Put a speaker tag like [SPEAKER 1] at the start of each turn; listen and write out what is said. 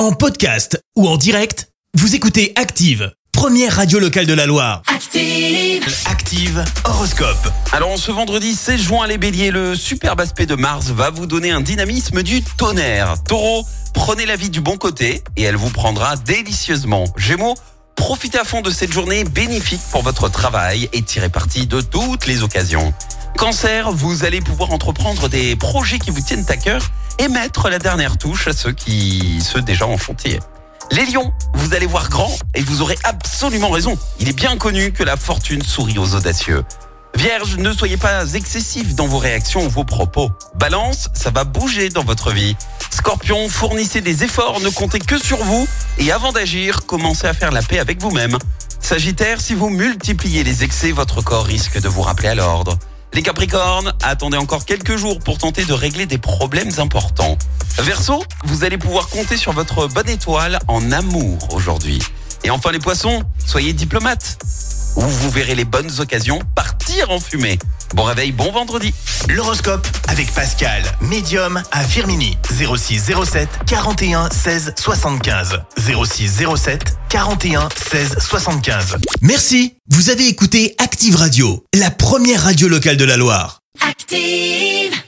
[SPEAKER 1] En podcast ou en direct, vous écoutez Active, première radio locale de la Loire.
[SPEAKER 2] Active.
[SPEAKER 1] Active Horoscope.
[SPEAKER 3] Alors ce vendredi 16 juin les béliers, le superbe aspect de Mars va vous donner un dynamisme du tonnerre. Taureau, prenez la vie du bon côté et elle vous prendra délicieusement. Gémeaux, profitez à fond de cette journée bénéfique pour votre travail et tirez parti de toutes les occasions. Cancer, vous allez pouvoir entreprendre des projets qui vous tiennent à cœur et mettre la dernière touche à ceux qui ceux déjà en chantier. Les lions, vous allez voir grand et vous aurez absolument raison. Il est bien connu que la fortune sourit aux audacieux. Vierge, ne soyez pas excessif dans vos réactions ou vos propos. Balance, ça va bouger dans votre vie. Scorpion, fournissez des efforts, ne comptez que sur vous. Et avant d'agir, commencez à faire la paix avec vous-même. Sagittaire, si vous multipliez les excès, votre corps risque de vous rappeler à l'ordre. Les Capricornes, attendez encore quelques jours pour tenter de régler des problèmes importants. Verseau, vous allez pouvoir compter sur votre bonne étoile en amour aujourd'hui. Et enfin les Poissons, soyez diplomates. Ou vous verrez les bonnes occasions partir en fumée. Bon réveil, bon vendredi.
[SPEAKER 1] L'horoscope avec Pascal, médium à Firmini. 06 07 41 16 75. 06 07 41 16 75. Merci, vous avez écouté Active Radio, la première radio locale de la Loire.
[SPEAKER 2] Active.